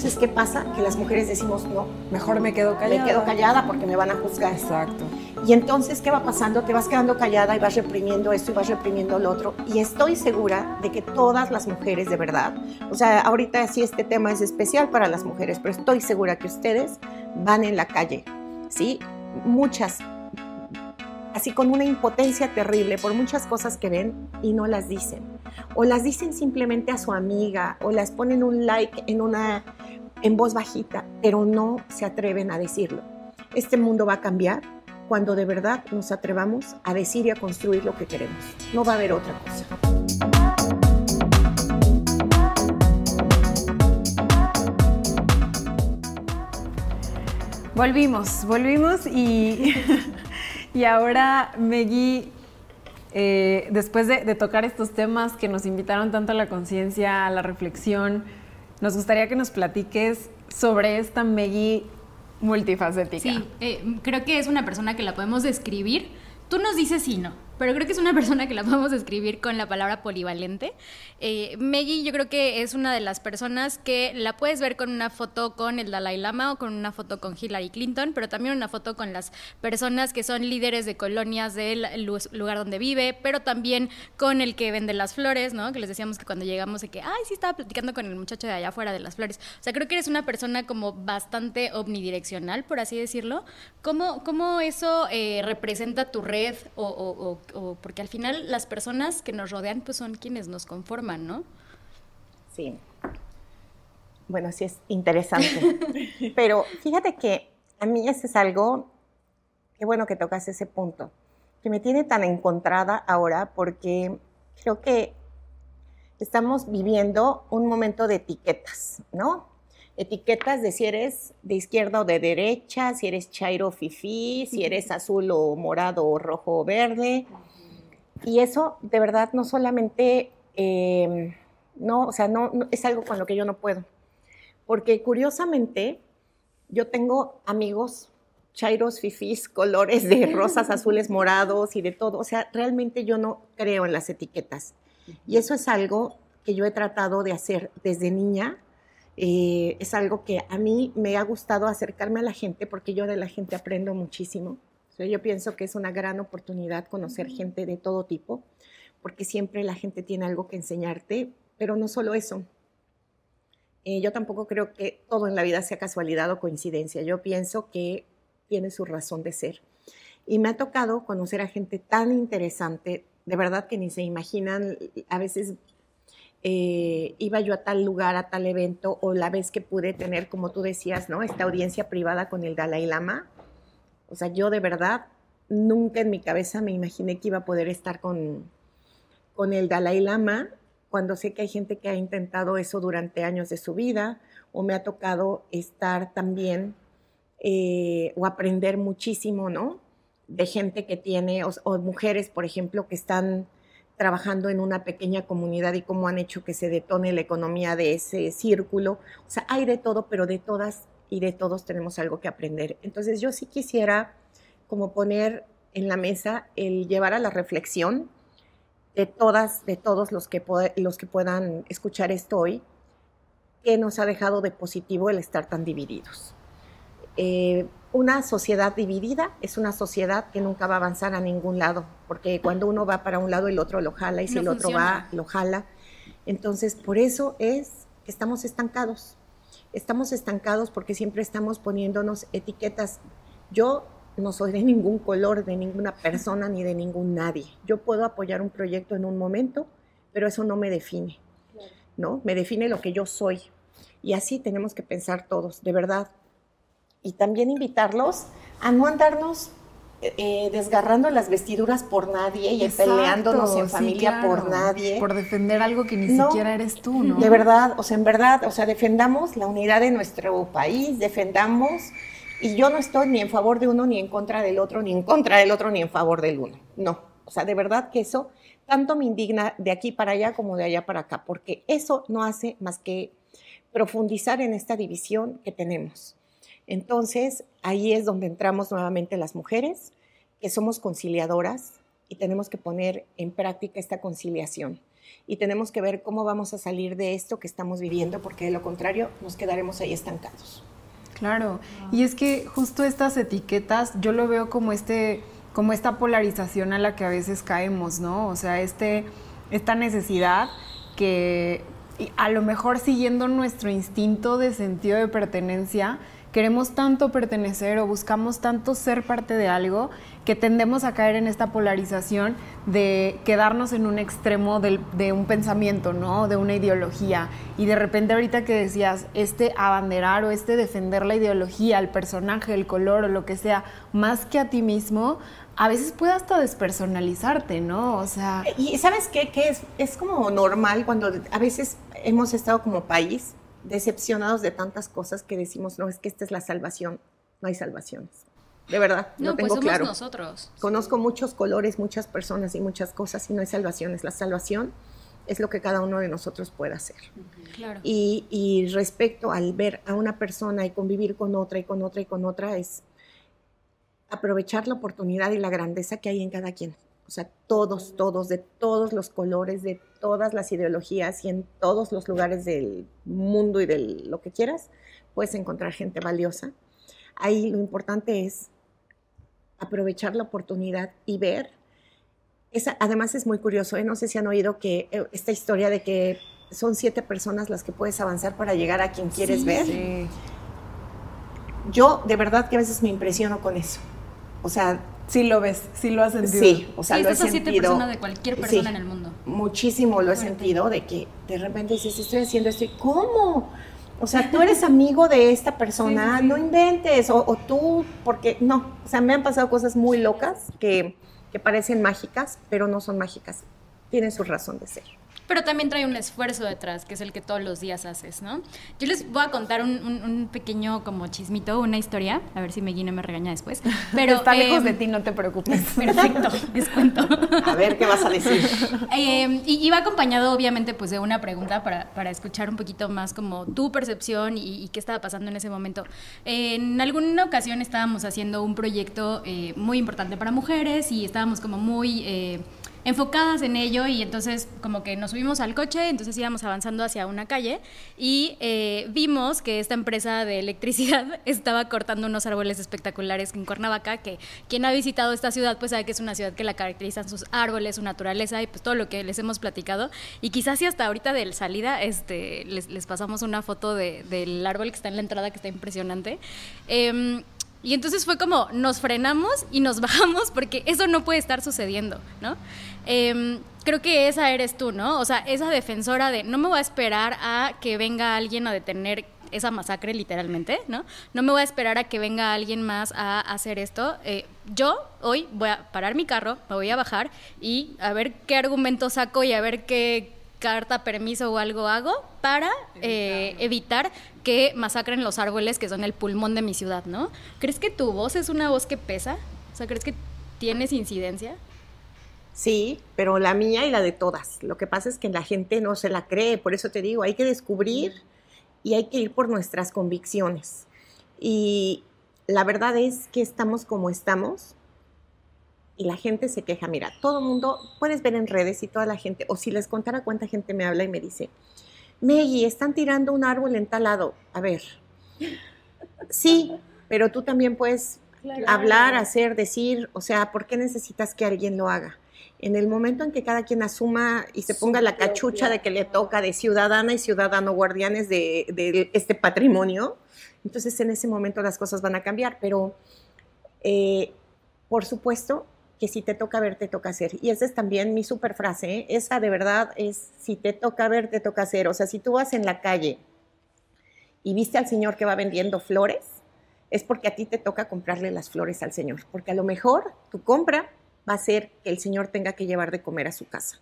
entonces, ¿qué pasa? Que las mujeres decimos, no, mejor me quedo callada. Me quedo callada porque me van a juzgar. Exacto. Y entonces, ¿qué va pasando? Te vas quedando callada y vas reprimiendo esto y vas reprimiendo lo otro. Y estoy segura de que todas las mujeres de verdad, o sea, ahorita sí este tema es especial para las mujeres, pero estoy segura que ustedes van en la calle, ¿sí? Muchas, así con una impotencia terrible por muchas cosas que ven y no las dicen. O las dicen simplemente a su amiga o las ponen un like en una en voz bajita, pero no se atreven a decirlo. Este mundo va a cambiar cuando de verdad nos atrevamos a decir y a construir lo que queremos. No va a haber otra cosa. Volvimos, volvimos y, y ahora Megui, eh, después de, de, tocar estos temas que nos invitaron tanto a la conciencia, a la reflexión, nos gustaría que nos platiques sobre esta Megui multifacética. Sí, eh, creo que es una persona que la podemos describir. Tú nos dices sí, no pero creo que es una persona que la podemos describir con la palabra polivalente. Eh, Maggie yo creo que es una de las personas que la puedes ver con una foto con el Dalai Lama o con una foto con Hillary Clinton, pero también una foto con las personas que son líderes de colonias del lugar donde vive, pero también con el que vende las flores, ¿no? Que les decíamos que cuando llegamos de que, ay, sí estaba platicando con el muchacho de allá afuera de las flores. O sea, creo que eres una persona como bastante omnidireccional, por así decirlo. ¿Cómo, cómo eso eh, representa tu red o porque al final las personas que nos rodean pues son quienes nos conforman, ¿no? Sí. Bueno, sí es interesante. Pero fíjate que a mí ese es algo, qué bueno que tocas ese punto, que me tiene tan encontrada ahora porque creo que estamos viviendo un momento de etiquetas, ¿no? Etiquetas de si eres de izquierda o de derecha, si eres chairo o fifí, si eres azul o morado o rojo o verde. Y eso de verdad no solamente, em, no, o sea, no, es algo con lo que yo no puedo. Porque curiosamente yo tengo amigos chairos, fifís, colores de rosas, azules, morados y de todo. O sea, realmente yo no creo en las etiquetas. Y eso es algo que yo he tratado de hacer desde niña. Eh, es algo que a mí me ha gustado acercarme a la gente porque yo de la gente aprendo muchísimo yo pienso que es una gran oportunidad conocer gente de todo tipo, porque siempre la gente tiene algo que enseñarte, pero no solo eso. Eh, yo tampoco creo que todo en la vida sea casualidad o coincidencia. Yo pienso que tiene su razón de ser. Y me ha tocado conocer a gente tan interesante, de verdad que ni se imaginan, a veces eh, iba yo a tal lugar, a tal evento, o la vez que pude tener, como tú decías, ¿no? Esta audiencia privada con el Dalai Lama, o sea, yo de verdad nunca en mi cabeza me imaginé que iba a poder estar con, con el Dalai Lama cuando sé que hay gente que ha intentado eso durante años de su vida o me ha tocado estar también eh, o aprender muchísimo, ¿no? De gente que tiene, o, mujeres, por ejemplo, que están trabajando en una pequeña comunidad y cómo han hecho que se detone la economía de ese círculo. O sea, hay de todo, pero de todas y de todos tenemos algo que aprender. Entonces yo sí quisiera como poner en la mesa el llevar a la reflexión de todas, de todos los que, los que puedan escuchar esto hoy, qué nos ha dejado de positivo el estar tan divididos. Eh, una sociedad dividida es una sociedad que nunca va a avanzar a ningún lado, porque cuando uno va para un lado el otro lo jala y si el otro va lo jala. Entonces, por eso es que estamos estancados estamos estancados porque siempre estamos poniéndonos etiquetas. Yo no soy de ningún color, de ninguna persona ni de ningún nadie. Yo puedo apoyar un proyecto en un momento, pero eso no me define, ¿no? Me define lo que yo soy. Y así tenemos que pensar todos, de verdad. Y también invitarlos a no andarnos eh, desgarrando las vestiduras por nadie y peleándonos en familia por nadie. Por defender algo que ni siquiera eres tú, ¿no? De verdad, o sea, en verdad, o sea, defendamos la unidad de nuestro país, defendamos, y yo no estoy ni en favor de uno, ni en contra del otro, ni en contra del otro, ni en favor del uno. No, o sea, de verdad que eso tanto me indigna de aquí para allá como de allá para acá, porque eso no hace más que profundizar en esta división que tenemos. Entonces, ahí es donde entramos nuevamente las mujeres, que somos conciliadoras y tenemos que poner en práctica esta conciliación. y tenemos que ver cómo vamos a salir de esto que estamos viviendo, porque de lo contrario nos quedaremos ahí estancados. Claro, y es que justo estas etiquetas yo lo veo como este como esta polarización a la que a veces caemos, ¿no? O sea, este esta necesidad que a lo mejor siguiendo nuestro instinto de sentido de pertenencia, queremos tanto pertenecer o buscamos tanto ser parte de algo que tendemos a caer en esta polarización de quedarnos en un extremo de un pensamiento, ¿no? De una ideología. Y de repente ahorita que decías, este abanderar o este defender la ideología, el personaje, el color o lo que sea, más que a ti mismo, a veces puede hasta despersonalizarte, ¿no? O sea... Y ¿sabes qué? Es, es como normal cuando a veces hemos estado como país decepcionados de tantas cosas que decimos, no, es que esta es la salvación. No hay salvaciones. De verdad, no, lo pues tengo pues somos nosotros. Conozco muchos colores, muchas personas y muchas cosas y no hay salvaciones. La salvación es lo que cada uno de nosotros puede hacer. Claro. Y, y respecto al ver a una persona y convivir con otra y con otra y con otra, es aprovechar la oportunidad y la grandeza que hay en cada quien. O sea, todos, todos, de todos los colores, de todas las ideologías y en todos los lugares del mundo y de lo que quieras, puedes encontrar gente valiosa. Ahí lo importante es aprovechar la oportunidad y ver. Esa, además es muy curioso, ¿eh? no sé si han oído que eh, esta historia de que son siete personas las que puedes avanzar para llegar a quien quieres ver. Sí. Yo de verdad que a veces me impresiono con eso. O sea, Sí lo ves, sí lo has sentido. Sí, o sea, lo he sentido. persona de cualquier persona en el mundo. Muchísimo lo he sentido de que de repente dices, estoy haciendo esto y ¿cómo? O sea, tú eres amigo de esta persona, no inventes, o, tú, porque no, o sea, me han pasado cosas muy locas que, que parecen mágicas, pero no son mágicas, tienen su razón de ser pero también trae un esfuerzo detrás, que es el que todos los días haces, ¿no? Yo les voy a contar un, pequeño como chismito, una historia, a ver si me no me regaña después. Pero, Está lejos em, de ti, no te preocupes. Perfecto, les cuento. A ver, ¿qué vas a decir? Eh, y iba acompañado, obviamente, pues de una pregunta para, para escuchar un poquito más como tu percepción y, qué estaba pasando en ese momento. en alguna ocasión estábamos haciendo un proyecto eh, muy importante para mujeres y estábamos como muy... Eh, enfocadas en ello y entonces como que nos subimos al coche, entonces íbamos avanzando hacia una calle y eh, vimos que esta empresa de electricidad estaba cortando unos árboles espectaculares en Cuernavaca, que quien ha visitado esta ciudad pues sabe que es una ciudad que la caracterizan sus árboles, su naturaleza y pues todo lo que les hemos platicado y quizás si hasta ahorita de salida este, les, pasamos una foto del árbol que está en la entrada que está impresionante. Em, y entonces fue como, nos frenamos y nos bajamos porque eso no puede estar sucediendo, ¿no? Em, creo que esa eres tú, ¿no? O sea, esa defensora de no me voy a esperar a que venga alguien a detener esa masacre literalmente, ¿no? No me voy a esperar a que venga alguien más a hacer esto. Eh, yo hoy voy a parar mi carro, me voy a bajar y a ver qué argumento saco y a ver qué carta, permiso o algo hago para eh, evitar que masacren los árboles que son el pulmón de mi ciudad, ¿no? ¿Crees que tu voz es una voz que pesa? O sea, ¿crees que tienes incidencia? Sí, pero la mía y la de todas. Lo que pasa es que la gente no se la cree, por eso te digo, hay que descubrir y hay que ir por nuestras convicciones. Y la verdad es que estamos como estamos y la gente se queja. Mira, todo el mundo, puedes ver en redes y toda la gente, o si les contara cuánta gente me habla y me dice, Meggy, están tirando un árbol en tal lado. A ver, sí, pero tú también puedes hablar, hacer, decir, o sea, ¿por qué necesitas que alguien lo haga? En el momento en que cada quien asuma y se ponga la cachucha de que le toca de ciudadana y ciudadano guardianes de, este patrimonio, entonces en ese momento las cosas van a cambiar. Pero, eh, por supuesto, que si te toca ver, te toca hacer. Y esa es también mi super frase, ¿eh? esa de verdad es, si te toca ver, te toca hacer. O sea, si tú vas en la calle y viste al señor que va vendiendo flores, es porque a ti te toca comprarle las flores al señor, porque a lo mejor tu compra va a ser que el señor tenga que llevar de comer a su casa.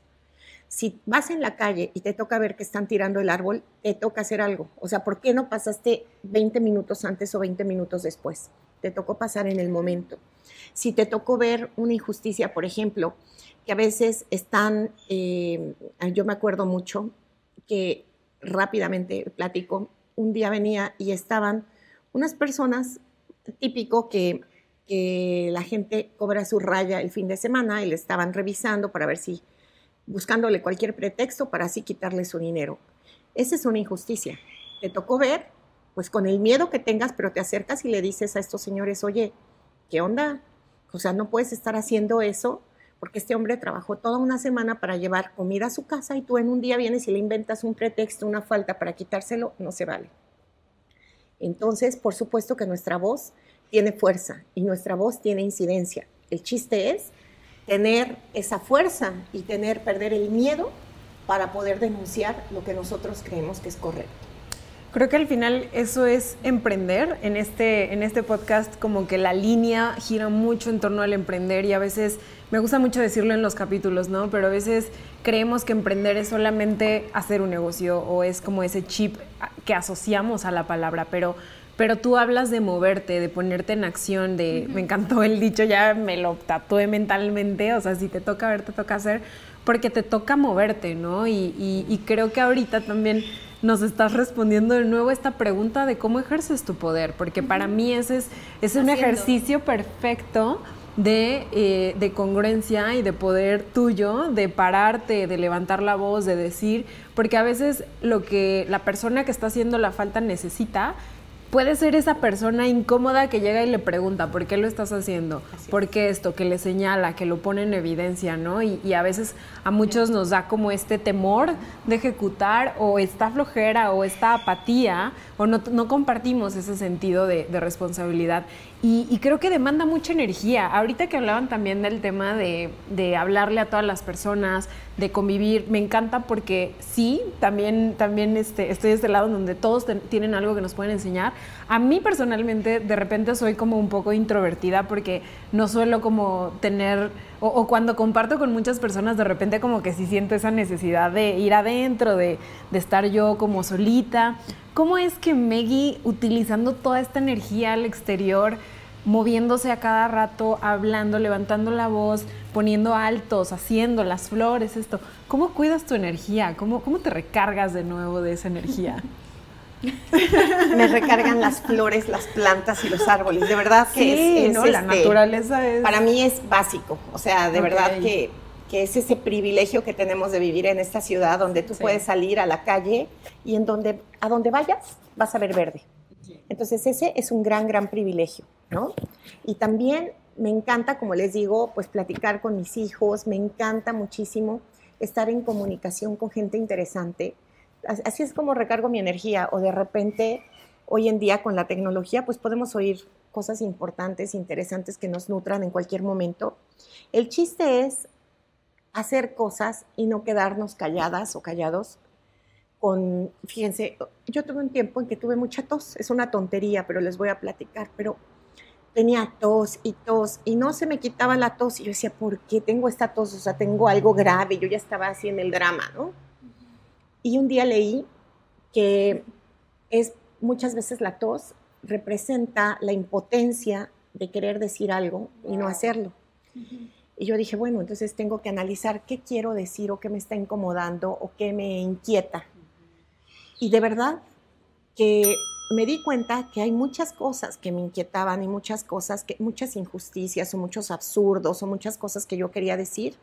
Si vas en la calle y te toca ver que están tirando el árbol, te toca hacer algo. O sea, ¿por qué no pasaste 20 minutos antes o 20 minutos después? Te tocó pasar en el momento si te tocó ver una injusticia, por ejemplo, que a veces están, eh, yo me acuerdo mucho que rápidamente platico, un día venía y estaban unas personas, típico que, la gente cobra su raya el fin de semana y le estaban revisando para ver si buscándole cualquier pretexto para así quitarle su dinero. Esa es una injusticia. Te tocó ver, pues con el miedo que tengas, pero te acercas y le dices a estos señores, oye, ¿qué onda? O sea, no puedes estar haciendo eso porque este hombre trabajó toda una semana para llevar comida a su casa y tú en un día vienes y le inventas un pretexto, una falta para quitárselo, no se vale. Entonces, por supuesto que nuestra voz tiene fuerza y nuestra voz tiene incidencia. El chiste es tener esa fuerza y tener, perder el miedo para poder denunciar lo que nosotros creemos que es correcto. Creo que al final eso es emprender. En este, en este podcast como que la línea gira mucho en torno al emprender y a veces, me gusta mucho decirlo en los capítulos, ¿no? Pero a veces creemos que emprender es solamente hacer un negocio o es como ese chip que asociamos a la palabra, pero pero tú hablas de moverte, de ponerte en acción, de, me encantó el dicho, ya me lo tatué mentalmente, o sea, si te toca ver, te toca hacer, porque te toca moverte, ¿no? Y, creo que ahorita también nos estás respondiendo de nuevo esta pregunta de cómo ejerces tu poder, porque para mí ese es, es un ejercicio perfecto de, eh, de, congruencia y de poder tuyo, de pararte, de levantar la voz, de decir, porque a veces lo que la persona que está haciendo la falta necesita puede ser esa persona incómoda que llega y le pregunta, ¿por qué lo estás haciendo? ¿Por qué esto? Que le señala, que lo pone en evidencia, ¿no? Y, a veces a muchos nos da como este temor de ejecutar o esta flojera o esta apatía o no, compartimos ese sentido de, responsabilidad. Y, creo que demanda mucha energía. Ahorita que hablaban también del tema de, hablarle a todas las personas, de convivir, me encanta porque sí, también, también este, estoy de este lado donde todos tienen algo que nos pueden enseñar. A mí personalmente de repente soy como un poco introvertida porque no suelo como tener, o, cuando comparto con muchas personas de repente como que sí siento esa necesidad de ir adentro, de, de estar yo como solita. ¿Cómo es que Meggy, utilizando toda esta energía al exterior, moviéndose a cada rato, hablando, levantando la voz, poniendo altos, haciendo las flores, esto. ¿Cómo cuidas tu energía? ¿Cómo, cómo te recargas de nuevo de esa energía? Me recargan las flores, las plantas y los árboles. De verdad que es, la este, naturaleza es... Para mí es básico. O sea, de verdad que, es ese privilegio que tenemos de vivir en esta ciudad donde tú puedes salir a la calle y en donde, a donde vayas vas a ver verde. Entonces ese es un gran, gran privilegio, ¿no? Y también me encanta, como les digo, pues platicar con mis hijos, me encanta muchísimo estar en comunicación con gente interesante. Así es como recargo mi energía o de repente hoy en día con la tecnología pues podemos oír cosas importantes, interesantes que nos nutran en cualquier momento. El chiste es hacer cosas y no quedarnos calladas o callados con, fíjense, yo tuve un tiempo en que tuve mucha tos, es una tontería, pero les voy a platicar, pero tenía tos y tos y no se me quitaba la tos y yo decía, ¿por qué tengo esta tos? O sea, tengo algo grave, yo ya estaba así en el drama, ¿no? Y un día leí que es muchas veces la tos representa la impotencia de querer decir algo y no hacerlo. Y yo dije, bueno, entonces tengo que analizar qué quiero decir o qué me está incomodando o qué me inquieta. Y de verdad que me di cuenta que hay muchas cosas que me inquietaban y muchas cosas, que, muchas injusticias o muchos absurdos o muchas cosas que yo quería decir.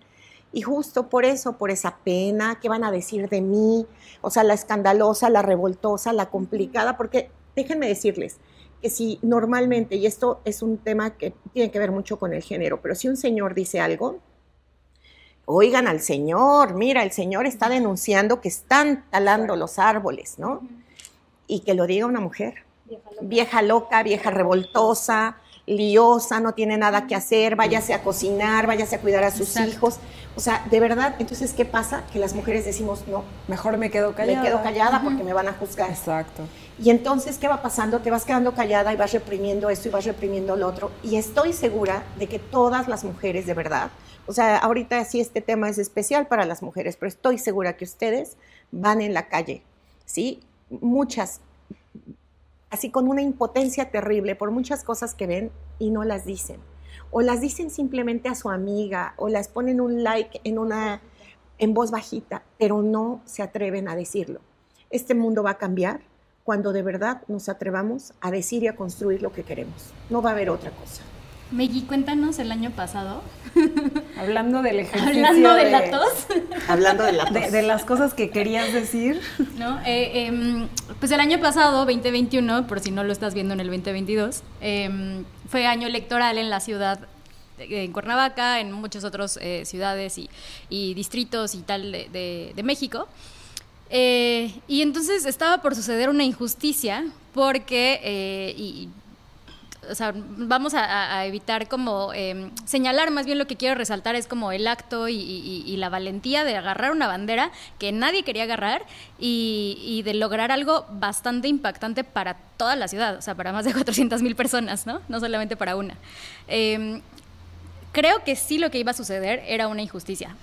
Y justo por eso, por esa pena, ¿qué van a decir de mí? O sea, la escandalosa, la revoltosa, la complicada, porque déjenme decirles que si normalmente, y esto es un tema que tiene que ver mucho con el género, pero si un señor dice algo, oigan al Señor, mira, el Señor está denunciando que están talando los árboles, ¿no? Y que lo diga una mujer, vieja loca, vieja, revoltosa, liosa, no tiene nada que hacer, váyase a cocinar, váyase a cuidar a sus hijos. O sea, de verdad, entonces, ¿qué pasa? Que las mujeres decimos, no, mejor me quedo callada. Me quedo callada porque me van a juzgar. Exacto. Y entonces, ¿qué va pasando? Te vas quedando callada y vas reprimiendo esto y vas reprimiendo lo otro. Y estoy segura de que todas las mujeres, de verdad, o sea, ahorita sí este tema es especial para las mujeres, pero estoy segura que ustedes van en la calle, ¿sí? Muchas, así con una impotencia terrible por muchas cosas que ven y no las dicen. O las dicen simplemente a su amiga, o las ponen un like en una en voz bajita, pero no se atreven a decirlo. Este mundo va a cambiar cuando de verdad nos atrevamos a decir y a construir lo que queremos. No va a haber otra cosa. Megui, cuéntanos el año pasado. Hablando del ejercicio. Hablando de, la tos. Hablando de la tos. De, las cosas que querías decir. No, eh, em, pues el año pasado, 2021, por si no lo estás viendo en el 2022, em, fue año electoral en la ciudad en Cuernavaca, en muchas otras eh, ciudades y, distritos y tal de, México. Eh, y entonces estaba por suceder una injusticia porque, y o sea, vamos a, evitar como em, señalar, más bien lo que quiero resaltar es como el acto y, la valentía de agarrar una bandera que nadie quería agarrar y, de lograr algo bastante impactante para toda la ciudad, o sea, para más de 400 mil personas, ¿no? No solamente para una. Em, creo que sí lo que iba a suceder era una injusticia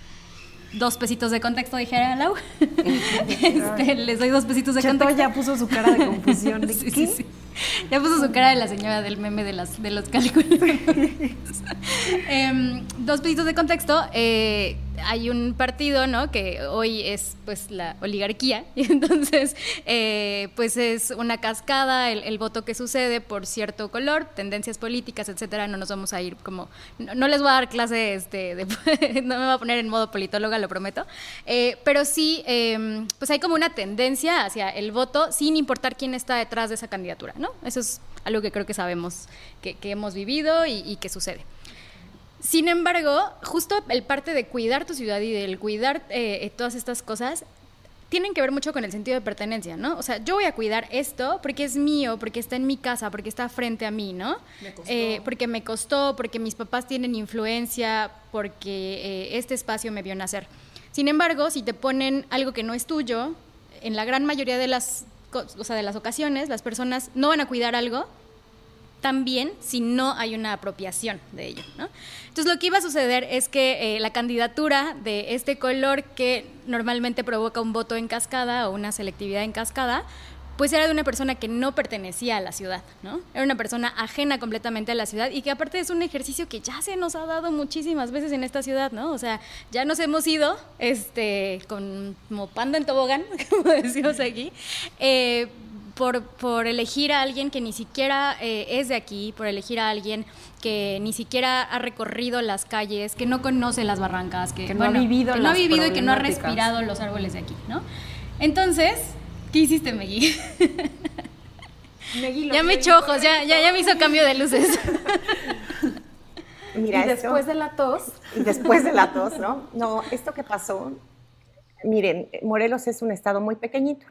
dos pesitos de contexto, dijera Lau. este, les doy dos pesitos de contexto. ya puso su cara de confusión. sí, sí, sí. Ya puso su cara de la señora del meme de, las, de los cálculos. Em, dos peditos de contexto. Eh, hay un partido, ¿no? Que hoy es, pues, la oligarquía. Y entonces, eh, pues, es una cascada el, voto que sucede por cierto color, tendencias políticas, etcétera. No nos vamos a ir como... No, les voy a dar clase, este, de, no me voy a poner en modo politóloga, lo prometo. Eh, pero sí, em, pues, hay como una tendencia hacia el voto sin importar quién está detrás de esa candidatura, ¿no? Eso es algo que creo que sabemos que, hemos vivido y, que sucede. Sin embargo, justo el parte de cuidar tu ciudad y del cuidar eh, todas estas cosas tienen que ver mucho con el sentido de pertenencia, ¿no? O sea, yo voy a cuidar esto porque es mío, porque está en mi casa, porque está frente a mí, ¿no? Eh, porque me costó, porque mis papás tienen influencia, porque eh, este espacio me vio nacer. Sin embargo, si te ponen algo que no es tuyo, en la gran mayoría de las o sea, de las ocasiones, las personas no van a cuidar algo también si no hay una apropiación de ello. Entonces lo que iba a suceder es que eh, la candidatura de este color que normalmente provoca un voto en cascada o una selectividad en cascada, pues era de una persona que no pertenecía a la ciudad, ¿no? Era una persona ajena completamente a la ciudad y que aparte es un ejercicio que ya se nos ha dado muchísimas veces en esta ciudad. O sea, ya nos hemos ido, este, con, como panda en tobogán, como decimos aquí, eh, por, por, elegir a alguien que ni siquiera eh, es de aquí, por elegir a alguien que ni siquiera ha recorrido las calles, que no conoce las barrancas, que, no ha vivido, que no ha vivido y que no ha respirado los árboles de aquí, ¿no? Entonces, ¿Qué hiciste, Megui? ya me echó ojos, ya, ya, ya me hizo cambio de luces. Mira, y después de la tos. Y después de la tos, ¿no? No, esto que pasó, miren, Morelos es un estado muy pequeñito.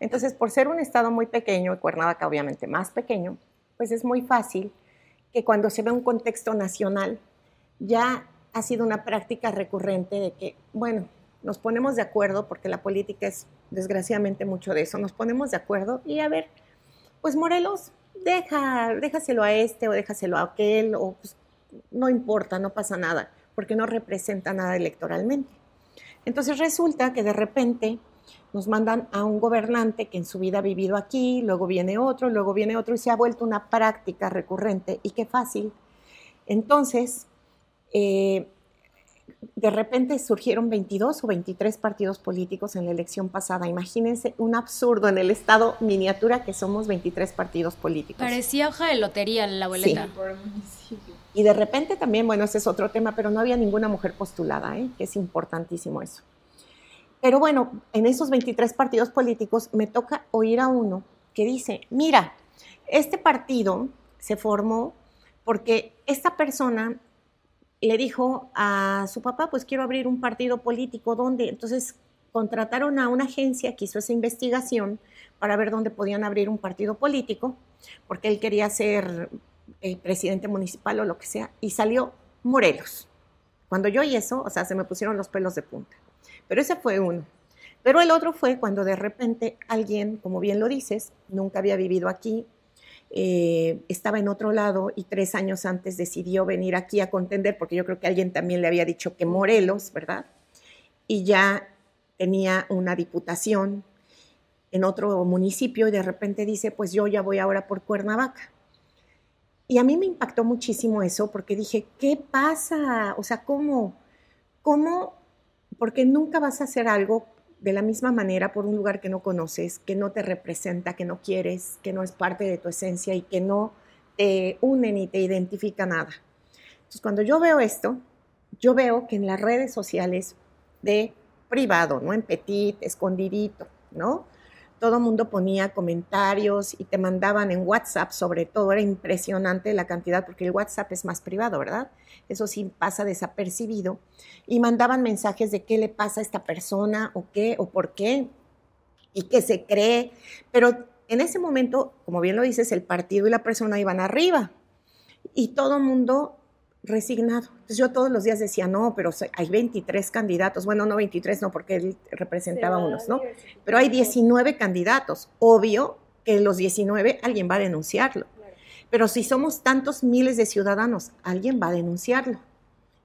Entonces, por ser un estado muy pequeño, Cuernavaca obviamente más pequeño, pues es muy fácil que cuando se ve un contexto nacional, ya ha sido una práctica recurrente de que, bueno, nos ponemos de acuerdo, porque la política es desgraciadamente mucho de eso, nos ponemos de acuerdo y a ver, pues Morelos, deja, déjaselo a este o déjaselo a aquel, o pues, no importa, no pasa nada, porque no representa nada electoralmente. Entonces resulta que de repente nos mandan a un gobernante que en su vida ha vivido aquí, luego viene otro, luego viene otro y se ha vuelto una práctica recurrente y qué fácil. Entonces, eh, de repente surgieron 22 o 23 partidos políticos en la elección pasada. Imagínense un absurdo en el estado miniatura que somos 23 partidos políticos. Parecía hoja de lotería la boleta. Y de repente también, bueno, ese es otro tema, pero no había ninguna mujer postulada, ¿eh? que es importantísimo eso. Pero bueno, en esos 23 partidos políticos me toca oír a uno que dice, mira, este partido se formó porque esta persona le dijo a su papá, pues quiero abrir un partido político, ¿dónde? Entonces contrataron a una agencia que hizo esa investigación para ver dónde podían abrir un partido político, porque él quería ser eh, presidente municipal o lo que sea, y salió Morelos. Cuando yo oí eso, o sea, se me pusieron los pelos de punta. Pero ese fue uno. Pero el otro fue cuando de repente alguien, como bien lo dices, nunca había vivido aquí, eh, estaba en otro lado y tres años antes decidió venir aquí a contender, porque yo creo que alguien también le había dicho que Morelos, ¿verdad? Y ya tenía una diputación en otro municipio y de repente dice, pues yo ya voy ahora por Cuernavaca. Y a mí me impactó muchísimo eso porque dije, ¿qué pasa? O sea, ¿cómo? ¿Cómo? Porque nunca vas a hacer algo de la misma manera por un lugar que no conoces, que no te representa, que no quieres, que no es parte de tu esencia y que no te une ni te identifica nada. Entonces, cuando yo veo esto, yo veo que en las redes sociales de privado, ¿no? En petit, escondidito, ¿no? Todo mundo ponía comentarios y te mandaban en WhatsApp, sobre todo, era impresionante la cantidad, porque el WhatsApp es más privado, ¿verdad? Eso sí pasa desapercibido. Y mandaban mensajes de qué le pasa a esta persona, o qué, o por qué, y qué se cree. Pero en ese momento, como bien lo dices, el partido y la persona iban arriba. Y todo mundo resignado. Entonces yo todos los días decía, no, pero hay 23 candidatos. Bueno, no 23, no, porque él representaba unos, ¿no? Pero hay 19 candidatos. Obvio que los 19 alguien va a denunciarlo. Pero si somos tantos miles de ciudadanos, alguien va a denunciarlo.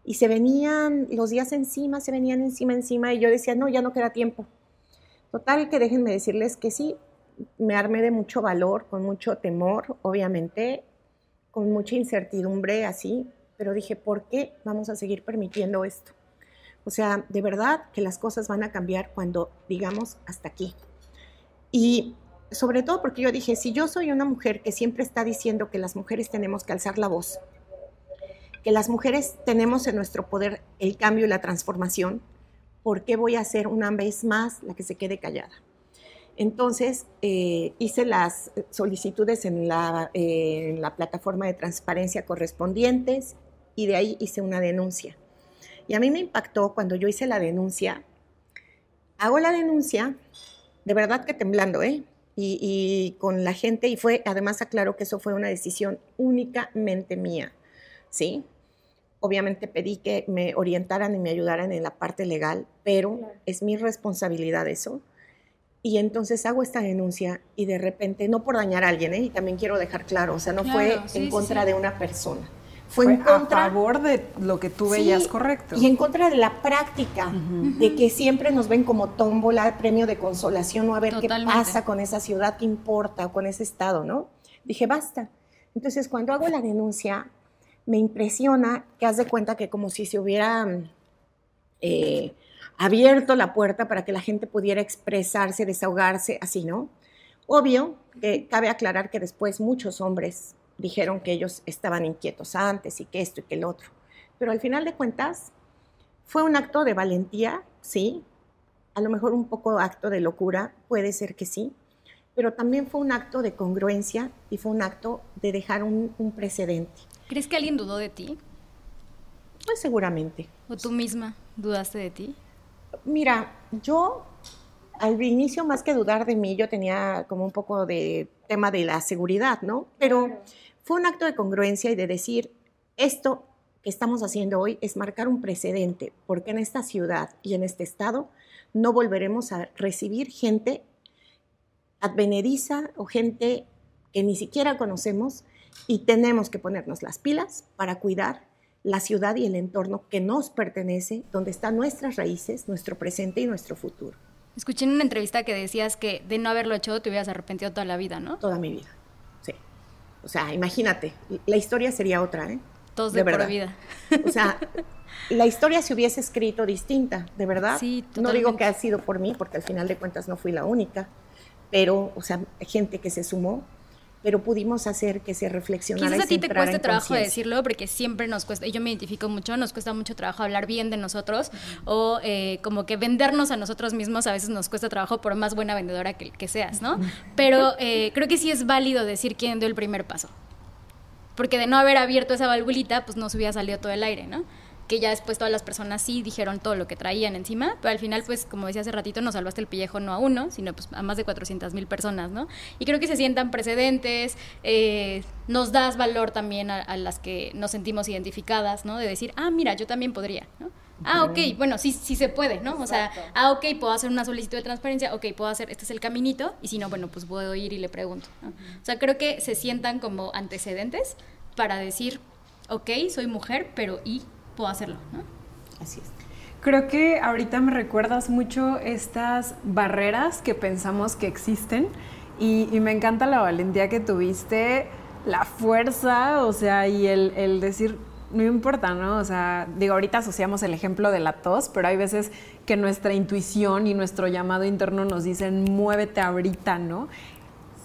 Y se venían los días encima, se venían encima, encima, y yo decía, no, ya no queda tiempo. Total, que déjenme decirles que sí, me armé de mucho valor, con mucho temor, obviamente, con mucha incertidumbre, así, pero dije, ¿por qué vamos a seguir permitiendo esto? O sea, de verdad que las cosas van a cambiar cuando digamos hasta aquí. Y sobre todo porque yo dije, si yo soy una mujer que siempre está diciendo que las mujeres tenemos que alzar la voz, que las mujeres tenemos en nuestro poder el cambio y la transformación, ¿por qué voy a ser una vez más la que se quede callada? Entonces, eh, hice las solicitudes eh, en la plataforma de transparencia correspondientes y de ahí hice una denuncia. Y a mí me impactó cuando yo hice la denuncia. Hago la denuncia, de verdad que temblando, ¿eh? Y, con la gente, y fue, además aclaro que eso fue una decisión únicamente mía, ¿sí? Obviamente pedí que me orientaran y me ayudaran en la parte legal, pero es mi responsabilidad eso. Y entonces hago esta denuncia y de repente, no por dañar a alguien, ¿eh? y también quiero dejar claro, o sea, no fue en contra de una persona fue, en contra, a favor de lo que tú veías correcto. Y en contra de la práctica, de que siempre nos ven como tómbola, premio de consolación, o a ver qué pasa con esa ciudad, qué importa, o con ese estado, ¿no? Dije, basta. Entonces, cuando hago la denuncia, me impresiona que haz de cuenta que como si se hubiera eh, abierto la puerta para que la gente pudiera expresarse, desahogarse, así, ¿no? Obvio que cabe aclarar que después muchos hombres dijeron que ellos estaban inquietos antes y que esto y que el otro. Pero al final de cuentas, fue un acto de valentía, sí, a lo mejor un poco acto de locura, puede ser que sí, pero también fue un acto de congruencia y fue un acto de dejar un, precedente. ¿Crees que alguien dudó de ti? Pues seguramente. ¿O tú misma dudaste de ti? Mira, yo al inicio más que dudar de mí, yo tenía como un poco de tema de la seguridad, ¿no? Pero fue un acto de congruencia y de decir, esto que estamos haciendo hoy es marcar un precedente, porque en esta ciudad y en este estado no volveremos a recibir gente advenediza o gente que ni siquiera conocemos y tenemos que ponernos las pilas para cuidar la ciudad y el entorno que nos pertenece, donde están nuestras raíces, nuestro presente y nuestro futuro. Escuché en una entrevista que decías que de no haberlo hecho te hubieras arrepentido toda la vida, ¿no? Toda mi vida. O sea, imagínate, la historia sería otra, ¿eh? Todos de, por vida. O sea, la historia se hubiese escrito distinta, de verdad. Sí, No digo que ha sido por mí, porque al final de cuentas no fui la única, pero, o sea, gente que se sumó pero pudimos hacer que se reflexionara. Quizás a ti te cuesta trabajo decirlo, porque siempre nos cuesta, y yo me identifico mucho, nos cuesta mucho trabajo hablar bien de nosotros, o eh, como que vendernos a nosotros mismos a veces nos cuesta trabajo por más buena vendedora que, que seas, ¿no? Pero eh, creo que sí es válido decir quién dio el primer paso. Porque de no haber abierto esa valvulita, pues no se hubiera salido todo el aire, ¿no? Que ya después todas las personas sí dijeron todo lo que traían encima, pero al final, pues, como decía hace ratito, no salvaste el pellejo no a uno, sino pues a más de 400 mil personas, ¿no? Y creo que se sientan precedentes, eh, nos das valor también a, las que nos sentimos identificadas, ¿no? De decir, ah, mira, yo también podría, ¿no? Ah, ok, bueno, sí, sí se puede, ¿no? O sea, ah, ok, puedo hacer una solicitud de transparencia, ok, puedo hacer, este es el caminito, y si no, bueno, pues puedo ir y le pregunto, ¿no? O sea, creo que se sientan como antecedentes para decir, ok, soy mujer, pero ¿y puedo hacerlo, ¿no? Así es. Creo que ahorita me recuerdas mucho estas barreras que pensamos que existen y, me encanta la valentía que tuviste, la fuerza, o sea, y el, el, decir, no importa, ¿no? O sea, digo, ahorita asociamos el ejemplo de la tos, pero hay veces que nuestra intuición y nuestro llamado interno nos dicen, muévete ahorita, ¿no?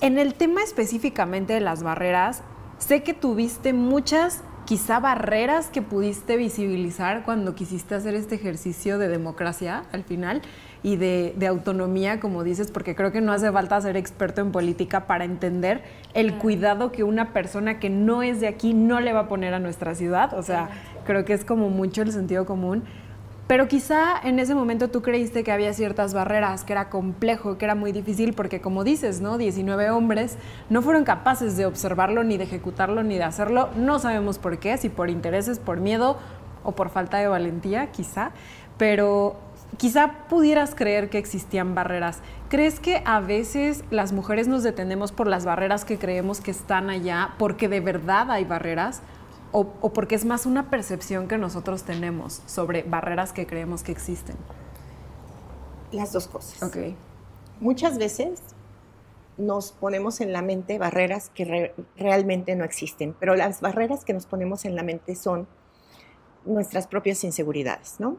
En el tema específicamente de las barreras, sé que tuviste muchas quizá barreras que pudiste visibilizar cuando quisiste hacer este ejercicio de democracia al final y de, autonomía, como dices, porque creo que no hace falta ser experto en política para entender el cuidado que una persona que no es de aquí no le va a poner a nuestra ciudad. O sea, creo que es como mucho el sentido común. Pero quizá en ese momento tú creíste que había ciertas barreras, que era complejo, que era muy difícil, porque como dices, ¿no? 19 hombres no fueron capaces de observarlo, ni de ejecutarlo, ni de hacerlo. No sabemos por qué, si por intereses, por miedo o por falta de valentía, quizá. Pero quizá pudieras creer que existían barreras. ¿Crees que a veces las mujeres nos detenemos por las barreras que creemos que están allá, porque de verdad hay barreras? O, porque es más una percepción que nosotros tenemos sobre barreras que creemos que existen? Las dos cosas. Ok. Muchas veces nos ponemos en la mente barreras que realmente no existen, pero las barreras que nos ponemos en la mente son nuestras propias inseguridades, ¿no?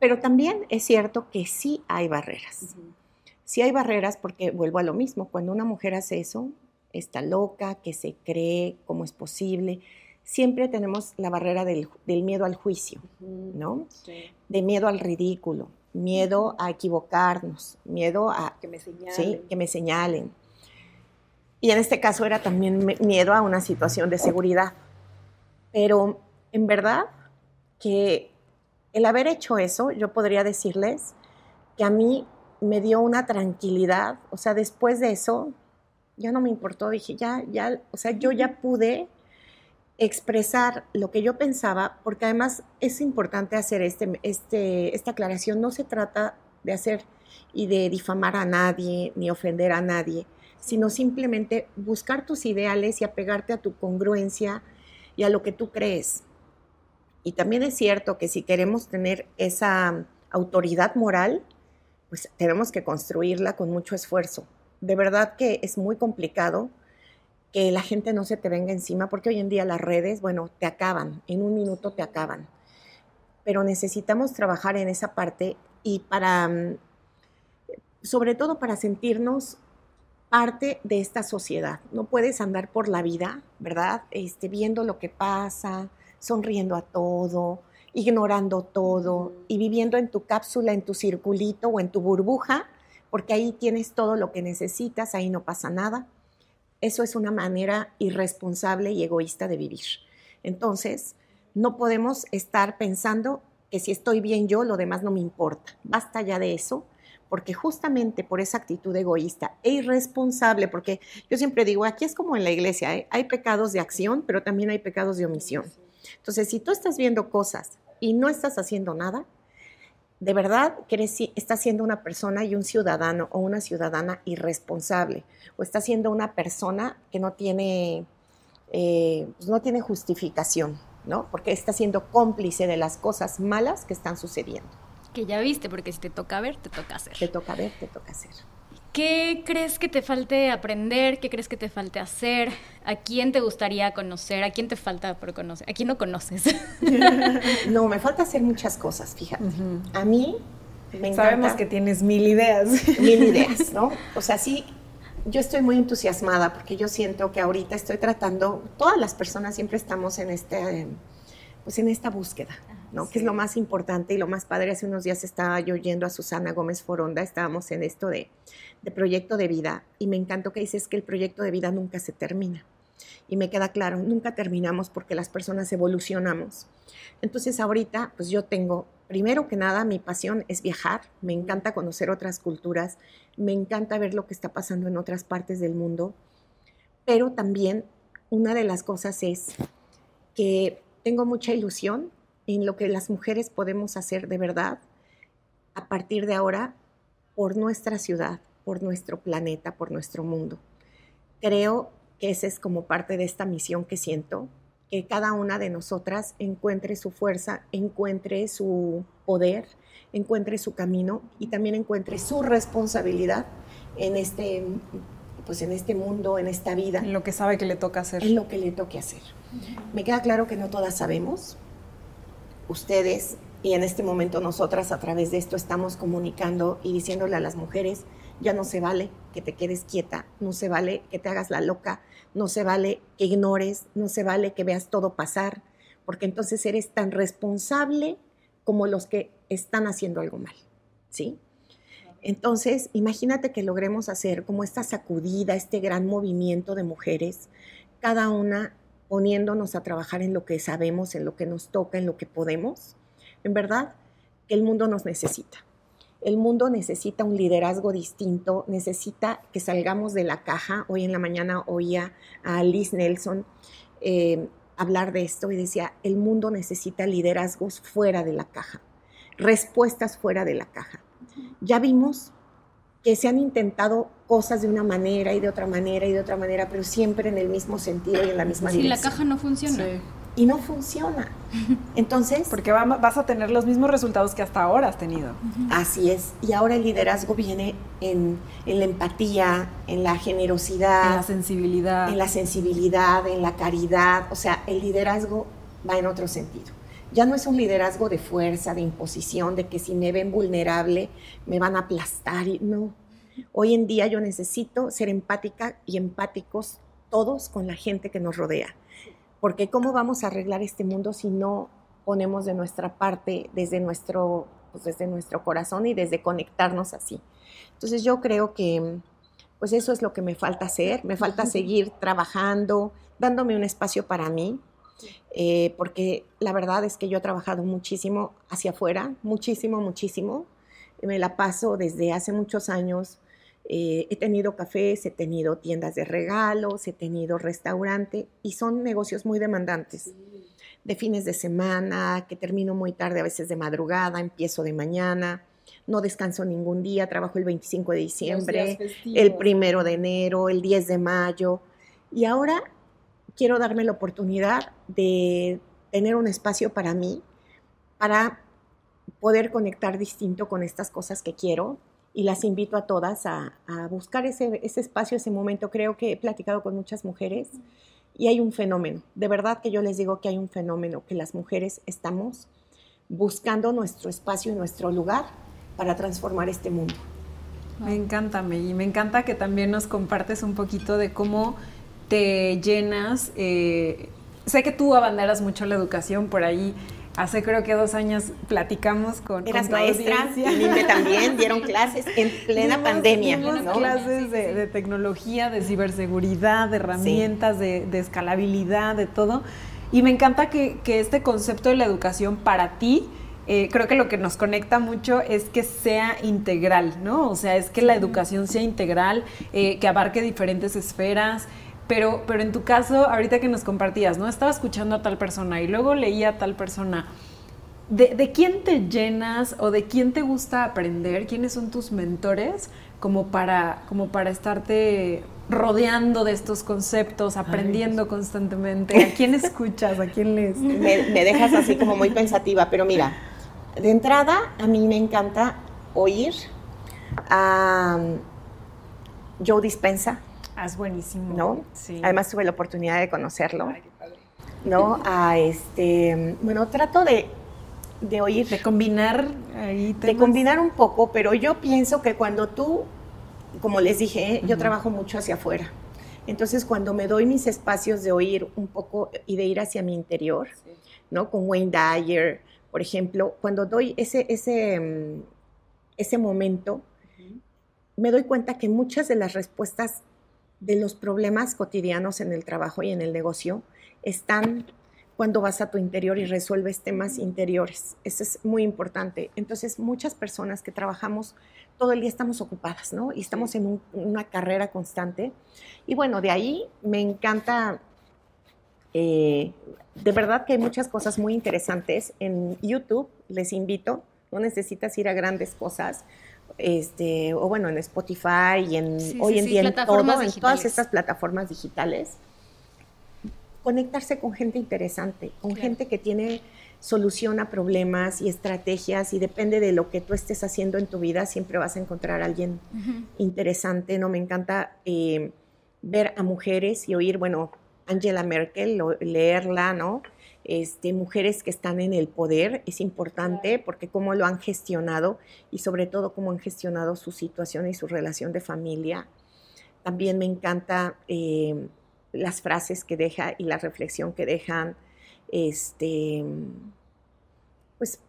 Pero también es cierto que sí hay barreras. Sí hay barreras porque vuelvo a lo mismo, cuando una mujer hace eso, está loca, que se cree, cómo es posible, siempre tenemos la barrera del, miedo al juicio, ¿no? De miedo al ridículo, miedo a equivocarnos, miedo a que me señalen. Sí, que me señalen. Y en este caso era también miedo a una situación de seguridad. Pero en verdad que el haber hecho eso, yo podría decirles que a mí me dio una tranquilidad, o sea, después de eso, ya no me importó, dije, ya, ya, o sea, yo ya pude expresar lo que yo pensaba, porque además es importante hacer este, este, esta aclaración, no se trata de hacer y de difamar a nadie, ni ofender a nadie, sino simplemente buscar tus ideales y apegarte a tu congruencia y a lo que tú crees. Y también es cierto que si queremos tener esa autoridad moral, pues tenemos que construirla con mucho esfuerzo. De verdad que es muy complicado que la gente no se te venga encima, porque hoy en día las redes, bueno, te acaban, en un minuto te acaban. Pero necesitamos trabajar en esa parte y para, mm, sobre todo para sentirnos parte de esta sociedad. No puedes andar por la vida, ¿verdad? Este, viendo lo que pasa, sonriendo a todo, ignorando todo y viviendo en tu cápsula, en tu circulito o en tu burbuja, porque ahí tienes todo lo que necesitas, ahí no pasa nada. Eso es una manera irresponsable y egoísta de vivir. Entonces, no podemos estar pensando que si estoy bien yo, lo demás no me importa. Basta ya de eso, porque justamente por esa actitud egoísta e irresponsable, porque yo siempre digo, aquí es como en la iglesia, ¿eh? hay pecados de acción, pero también hay pecados de omisión. Entonces, si tú estás viendo cosas y no estás haciendo nada, de verdad que eres, estás siendo una persona y un ciudadano o una ciudadana irresponsable, o estás siendo una persona que no tiene, eh, pues no tiene justificación, ¿no? Porque estás siendo cómplice de las cosas malas que están sucediendo. Que ya viste, porque si te toca ver, te toca hacer. Te toca ver, te toca hacer. ¿Qué crees que te falte aprender? ¿Qué crees que te falte hacer? ¿A quién te gustaría conocer? ¿A quién te falta por conocer? ¿A quién no conoces? no, me falta hacer muchas cosas, fíjate. A mí me encanta. Sabemos que tienes mil ideas. Mil ideas, ¿no? O sea, sí, yo estoy muy entusiasmada porque yo siento que ahorita estoy tratando, todas las personas siempre estamos en este, pues en esta búsqueda, ¿no? Que es lo más importante y lo más padre. Hace unos días estaba yo oyendo a Susana Gómez Foronda, estábamos en esto de, de proyecto de vida y me encantó que dices que el proyecto de vida nunca se termina. Y me queda claro, nunca terminamos porque las personas evolucionamos. Entonces ahorita, pues yo tengo, primero que nada, mi pasión es viajar, me encanta conocer otras culturas, me encanta ver lo que está pasando en otras partes del mundo, pero también una de las cosas es que tengo mucha ilusión en lo que las mujeres podemos hacer de verdad a partir de ahora por nuestra ciudad, por nuestro planeta, por nuestro mundo. Creo que esa es como parte de esta misión que siento, que cada una de nosotras encuentre su fuerza, encuentre su poder, encuentre su camino y también encuentre su responsabilidad en este, pues en este mundo, en esta vida. En lo que sabe que le toca hacer. En lo que le toque hacer. Me queda claro que no todas sabemos. Ustedes y en este momento nosotras a través de esto estamos comunicando y diciéndole a las mujeres Ya no se vale que te quedes quieta, no se vale que te hagas la loca, no se vale que ignores, no se vale que veas todo pasar, porque entonces eres tan responsable como los que están haciendo algo mal, ¿sí? Entonces, imagínate que logremos hacer como esta sacudida, este gran movimiento de mujeres, cada una poniéndonos a trabajar en lo que sabemos, en lo que nos toca, en lo que podemos. En verdad, el mundo nos necesita. El mundo necesita un liderazgo distinto, necesita que salgamos de la caja. Hoy en la mañana oía a Liz Nelson eh, hablar de esto y decía, el mundo necesita liderazgos fuera de la caja, respuestas fuera de la caja. Ya vimos que se han intentado cosas de una manera y de otra manera y de otra manera, pero siempre en el mismo sentido y en la misma sí, dirección. la caja no funciona. Y no funciona. Entonces... Porque vas a tener los mismos resultados que hasta ahora has tenido. Así es. Y ahora el liderazgo viene en, en la empatía, en la generosidad. En la sensibilidad. En la sensibilidad, en la caridad. O sea, el liderazgo va en otro sentido. Ya no es un liderazgo de fuerza, de imposición, de que si me ven vulnerable me van a aplastar. Y, no. Hoy en día yo necesito ser empática y empáticos todos con la gente que nos rodea. Porque ¿cómo vamos a arreglar este mundo si no ponemos de nuestra parte desde nuestro, pues desde nuestro corazón y desde conectarnos así? Entonces yo creo que pues eso es lo que me falta hacer. Me falta seguir trabajando, dándome un espacio para mí, eh, porque la verdad es que yo he trabajado muchísimo hacia afuera, muchísimo, muchísimo. Me la paso desde hace muchos años. Eh, he tenido cafés, he tenido tiendas de regalos, he tenido restaurante y son negocios muy demandantes. De fines de semana, que termino muy tarde, a veces de madrugada, empiezo de mañana, no descanso ningún día, trabajo el 25 de diciembre, el primero de enero, el 10 de mayo. Y ahora quiero darme la oportunidad de tener un espacio para mí, para poder conectar distinto con estas cosas que quiero y las invito a todas a, buscar ese, ese, espacio, ese momento. Creo que he platicado con muchas mujeres y hay un fenómeno, de verdad que yo les digo que hay un fenómeno, que las mujeres estamos buscando nuestro espacio y nuestro lugar para transformar este mundo. Me encanta, y me encanta que también nos compartes un poquito de cómo te llenas. Eh, sé que tú abanderas mucho la educación por ahí. Hace creo que dos años platicamos con. Eras maestra, y también dieron clases en plena pandemia. Dimos clases de, tecnología, de ciberseguridad, de herramientas, de, escalabilidad, de todo. Y me encanta que, este concepto de la educación para ti, eh, creo que lo que nos conecta mucho es que sea integral, ¿no? O sea, es que la educación sea integral, eh, que abarque diferentes esferas. Pero, pero en tu caso, ahorita que nos compartías, ¿no? Estaba escuchando a tal persona y luego leía a tal persona. ¿De, quién te llenas o de quién te gusta aprender? ¿Quiénes son tus mentores como para, como para estarte rodeando de estos conceptos, aprendiendo constantemente? ¿A quién escuchas? ¿A quién lees? Me, me dejas así como muy pensativa, pero mira, de entrada a mí me encanta oír a Joe Dispensa Ah, es buenísimo. ¿No? Sí. Además tuve la oportunidad de conocerlo. Ay, qué padre. ¿No? A este, bueno, trato de, de oír. De combinar ahí. De combinar un poco, pero yo pienso que cuando tú, como les dije, yo trabajo mucho hacia afuera. Entonces, cuando me doy mis espacios de oír un poco y de ir hacia mi interior, ¿no? Con Wayne Dyer, por ejemplo, cuando doy ese, ese, mm, ese momento, me doy cuenta que muchas de las respuestas de los problemas cotidianos en el trabajo y en el negocio están cuando vas a tu interior y resuelves temas interiores. Eso es muy importante. Entonces, muchas personas que trabajamos todo el día estamos ocupadas, ¿no? Y estamos en una carrera constante. Y bueno, de ahí me encanta, eh, de verdad que hay muchas cosas muy interesantes en YouTube. Les invito, no necesitas ir a grandes cosas este, o bueno, en Spotify y en hoy en día en todo, en todas estas plataformas digitales, conectarse con gente interesante, con gente que tiene solución a problemas y estrategias y depende de lo que tú estés haciendo en tu vida, siempre vas a encontrar a alguien interesante, ¿no? Me encanta eh, ver a mujeres y oír, bueno, Angela Merkel, leerla, ¿no? Este, mujeres que están en el poder, es importante porque cómo lo han gestionado y sobre todo cómo han gestionado su situación y su relación de familia. También me encanta eh, las frases que deja y la reflexión que dejan, este, pues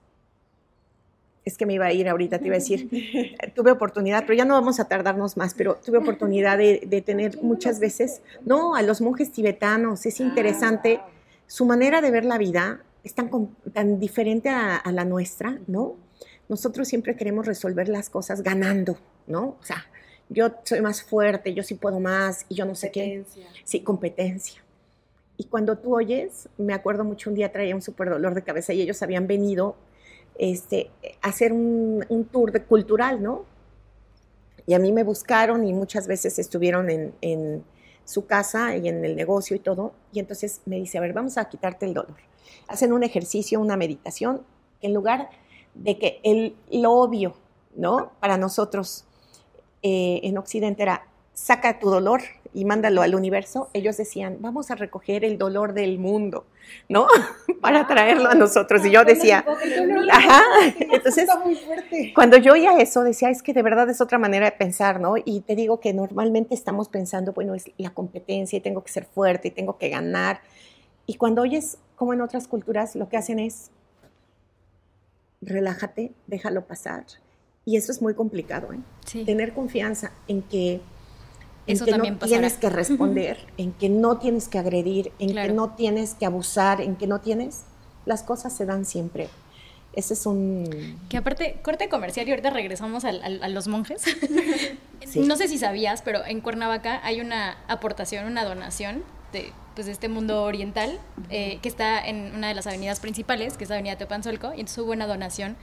es que me iba a ir ahorita, te iba a decir, tuve oportunidad, pero ya no vamos a tardarnos más, pero tuve oportunidad de, tener muchas veces, no, a los monjes tibetanos, es interesante, su manera de ver la vida es tan, tan diferente a, la nuestra, ¿no? Nosotros siempre queremos resolver las cosas ganando, ¿no? O sea, yo soy más fuerte, yo sí puedo más, y yo no sé qué. Sí, competencia. Y cuando tú oyes, me acuerdo mucho, un día traía un súper dolor de cabeza y ellos habían venido este, hacer un, tour de, cultural, ¿no? Y a mí me buscaron y muchas veces estuvieron en, su casa y en el negocio y todo. Y entonces me dice, a ver, vamos a quitarte el dolor. Hacen un ejercicio, una meditación, en lugar de que el, lo obvio, ¿no? Para nosotros eh, en Occidente era, saca tu dolor y mándalo al universo, ellos decían, vamos a recoger el dolor del mundo, ¿no? Para ah, traerlo a nosotros. Y yo decía, ajá, entonces, cuando yo oía eso, decía, es que de verdad es otra manera de pensar, ¿no? Y te digo que normalmente estamos pensando, bueno, es la competencia y tengo que ser fuerte y tengo que ganar. Y cuando oyes, como en otras culturas, lo que hacen es, relájate, déjalo pasar. Y eso es muy complicado, ¿eh? Tener confianza en que en que no tienes que responder, en que no tienes que agredir, en que no tienes que abusar, en que no tienes, las cosas se dan siempre. Ese es un... Que aparte, corte comercial y ahorita regresamos a, los monjes. No sé si sabías, pero en Cuernavaca hay una aportación, una donación de, pues, de este mundo oriental eh, que está en una de las avenidas principales, que es la avenida Teopanzolco, y entonces hubo una donación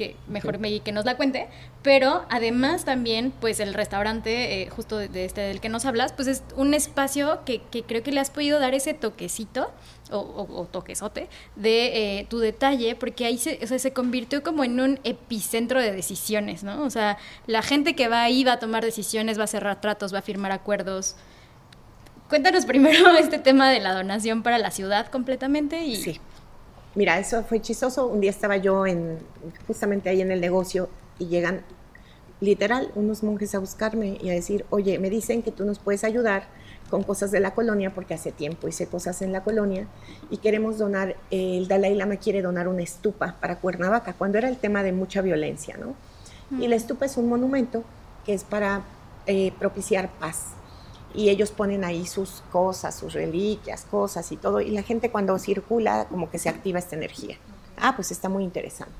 que mejor me que nos la cuente, pero además también, pues el restaurante, eh, justo de, este del que nos hablas, pues es un espacio que, creo que le has podido dar ese toquecito o, toquesote de eh, tu detalle, porque ahí se, se convirtió como en un epicentro de decisiones, ¿no? O sea, la gente que va ahí va a tomar decisiones, va a cerrar tratos, va a firmar acuerdos. Cuéntanos primero este tema de la donación para la ciudad completamente y... Sí. Mira, eso fue chistoso. Un día estaba yo en, justamente ahí en el negocio y llegan literal unos monjes a buscarme y a decir, oye, me dicen que tú nos puedes ayudar con cosas de la colonia, porque hace tiempo hice cosas en la colonia, y queremos donar, el Dalai Lama quiere donar una estupa para Cuernavaca, cuando era el tema de mucha violencia, ¿no? Y la estupa es un monumento que es para eh, propiciar paz y ellos ponen ahí sus cosas, sus reliquias, cosas y todo, y la gente cuando circula como que se activa esta energía. Ah, pues está muy interesante.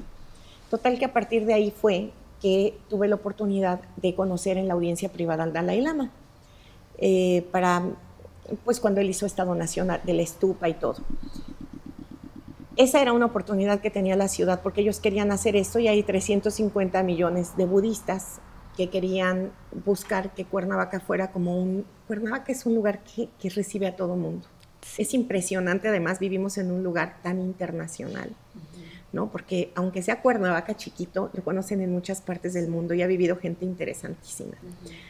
Total que a partir de ahí fue que tuve la oportunidad de conocer en la audiencia privada al Dalai Lama, eh, para, pues cuando él hizo esta donación de la estupa y todo. Esa era una oportunidad que tenía la ciudad porque ellos querían hacer esto y hay 350 millones de budistas que querían buscar que Cuernavaca fuera como un... Cuernavaca es un lugar que, recibe a todo mundo. Es impresionante, además vivimos en un lugar tan internacional, ¿no? Porque aunque sea Cuernavaca chiquito, lo conocen en muchas partes del mundo y ha vivido gente interesantísima.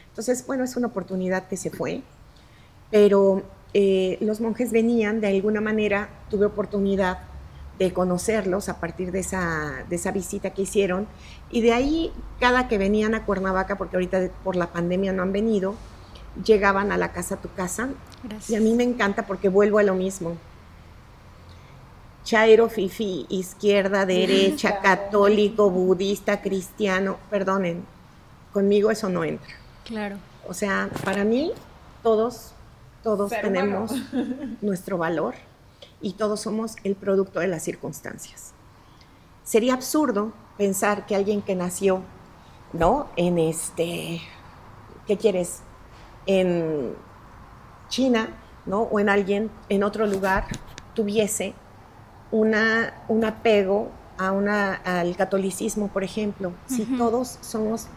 Entonces, bueno, es una oportunidad que se fue, pero eh, los monjes venían, de alguna manera tuve oportunidad de conocerlos a partir de esa, de esa visita que hicieron. Y de ahí, cada que venían a Cuernavaca, porque ahorita por la pandemia no han venido, llegaban a la casa tu casa. Y a mí me encanta porque vuelvo a lo mismo. Chairo, fifi, izquierda, derecha, católico, budista, cristiano, perdonen, conmigo eso no entra. Claro. O sea, para mí todos, todos tenemos nuestro valor y todos somos el producto de las circunstancias. Sería absurdo pensar que alguien que nació, ¿no? En este, ¿qué quieres? En China, ¿no? O en alguien en otro lugar tuviese una, un apego a una, al catolicismo, por ejemplo. Si todos somos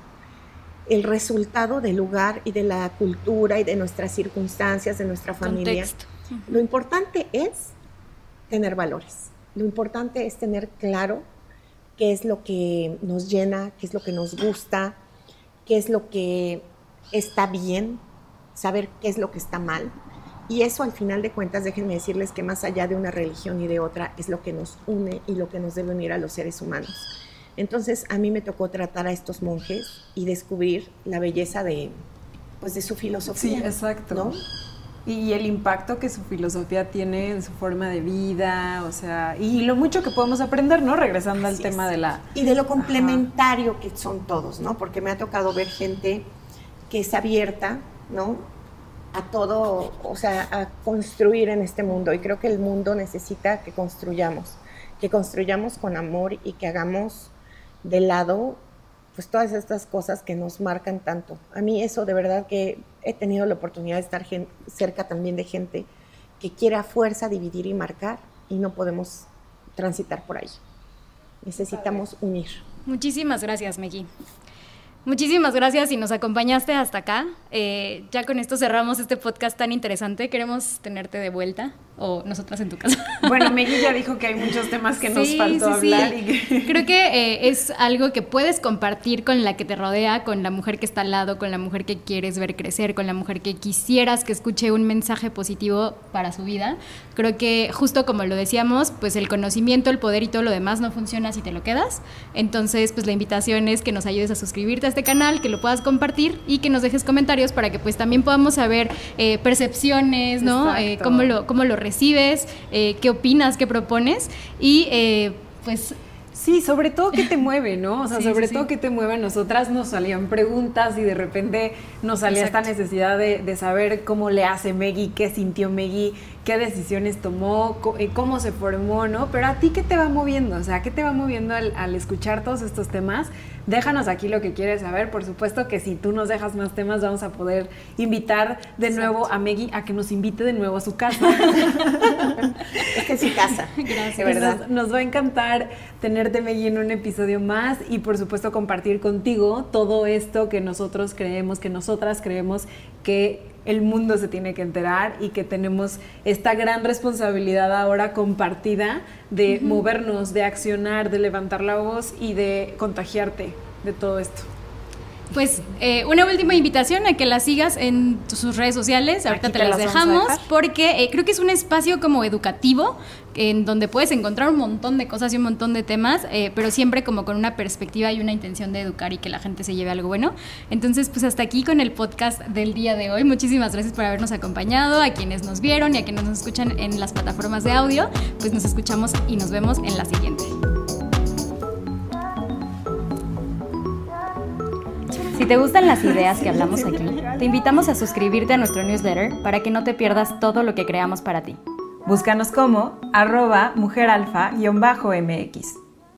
el resultado del lugar y de la cultura y de nuestras circunstancias, de nuestra familia. Lo importante es tener valores. Lo importante es tener claro qué es lo que nos llena, qué es lo que nos gusta, qué es lo que está bien, saber qué es lo que está mal Y eso al final de cuentas, déjenme decirles que más allá de una religión y de otra, es lo que nos une y lo que nos debe unir a los seres humanos. Entonces a mí me tocó tratar a estos monjes y descubrir la belleza de, pues, de su filosofía. Sí, exacto. Y el impacto que su filosofía tiene en su forma de vida, o sea, y lo mucho que podemos aprender, ¿no? Regresando al tema de la... Y de lo complementario que son todos, ¿no? Porque me ha tocado ver gente que es abierta, ¿no? A todo, o sea, a construir en este mundo. Y creo que el mundo necesita que construyamos, que construyamos con amor y que hagamos de lado pues todas estas cosas que nos marcan tanto. A mí eso de verdad que he tenido la oportunidad de estar cerca también de gente que quiere a fuerza dividir y marcar y no podemos transitar por ahí. Necesitamos unir. Muchísimas gracias, Megui. Muchísimas gracias y nos acompañaste hasta acá. Eh, ya con esto cerramos este podcast tan interesante. Queremos tenerte de vuelta o nosotras en tu casa. Bueno, Meggy ya dijo que hay muchos temas que nos faltó hablar. Creo que eh, es algo que puedes compartir con la que te rodea, con la mujer que está al lado, con la mujer que quieres ver crecer, con la mujer que quisieras que escuche un mensaje positivo para su vida. Creo que justo como lo decíamos, pues el conocimiento, el poder y todo lo demás no funciona si te lo quedas. Entonces, pues la invitación es que nos ayudes a suscribirte este canal, que lo puedas compartir y que nos dejes comentarios para que pues también podamos saber eh, percepciones, ¿no? Eh, cómo lo, cómo lo recibes, eh, qué opinas, qué propones y pues Sí, sobre todo qué te mueve, ¿no? O sea, sobre todo qué te mueve. Nosotras nos salían preguntas y de repente nos salía esta necesidad de, saber cómo le hace Meggy, qué sintió Meggy, qué decisiones tomó, eh, cómo se formó, ¿no? Pero a ti, ¿qué te va moviendo? O sea, ¿qué te va moviendo al, al escuchar todos estos temas? Déjanos aquí lo que quieres saber. Por supuesto que si tú nos dejas más temas, vamos a poder invitar de nuevo a Meggy a que nos invite de nuevo a su casa. es su casa. Gracias. verdad. Nos, va a encantar tenerte, Meggy, en un episodio más y, por supuesto, compartir contigo todo esto que nosotros creemos, que nosotras creemos que el mundo se tiene que enterar y que tenemos esta gran responsabilidad ahora compartida de movernos, de accionar, de levantar la voz y de contagiarte de todo esto. Pues eh, una última invitación a que la sigas en sus redes sociales, ahorita te, las dejamos, porque eh, creo que es un espacio como educativo en donde puedes encontrar un montón de cosas y un montón de temas, eh, pero siempre como con una perspectiva y una intención de educar y que la gente se lleve algo bueno. Entonces, pues hasta aquí con el podcast del día de hoy. Muchísimas gracias por habernos acompañado, a quienes nos vieron y a quienes nos escuchan en las plataformas de audio. Pues nos escuchamos y nos vemos en la siguiente. Si te gustan las ideas que hablamos aquí, te invitamos a suscribirte a nuestro newsletter para que no te pierdas todo lo que creamos para ti. Búscanos como arroba mujeralfa-mx.